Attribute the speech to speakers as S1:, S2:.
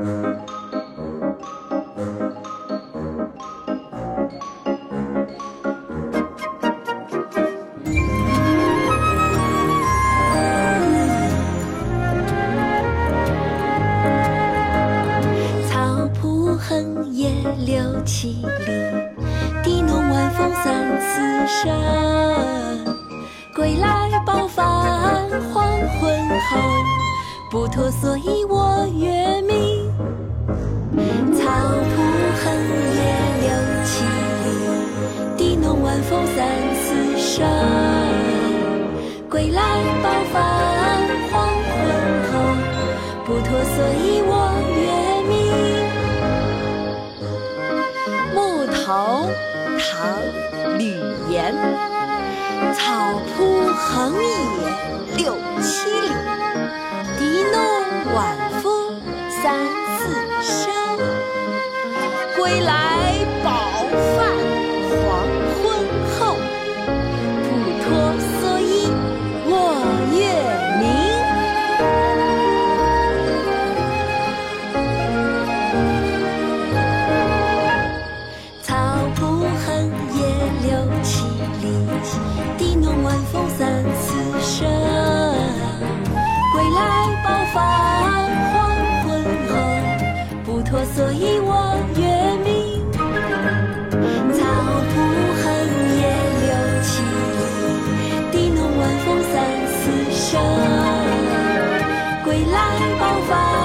S1: 草铺横野六七里，地弄晚风三四声。归来饱饭黄昏后，不脱蓑衣卧月明。草铺横野六七里，地弄晚风三四声。归来饱饭黄昏后，不脱蓑衣卧月明。木头，唐·吕岩。草铺三四声归来饱饭黄昏后不脱蓑衣卧月明草铺横野六七里笛弄晚风三四声归来饱饭归来，抱怀。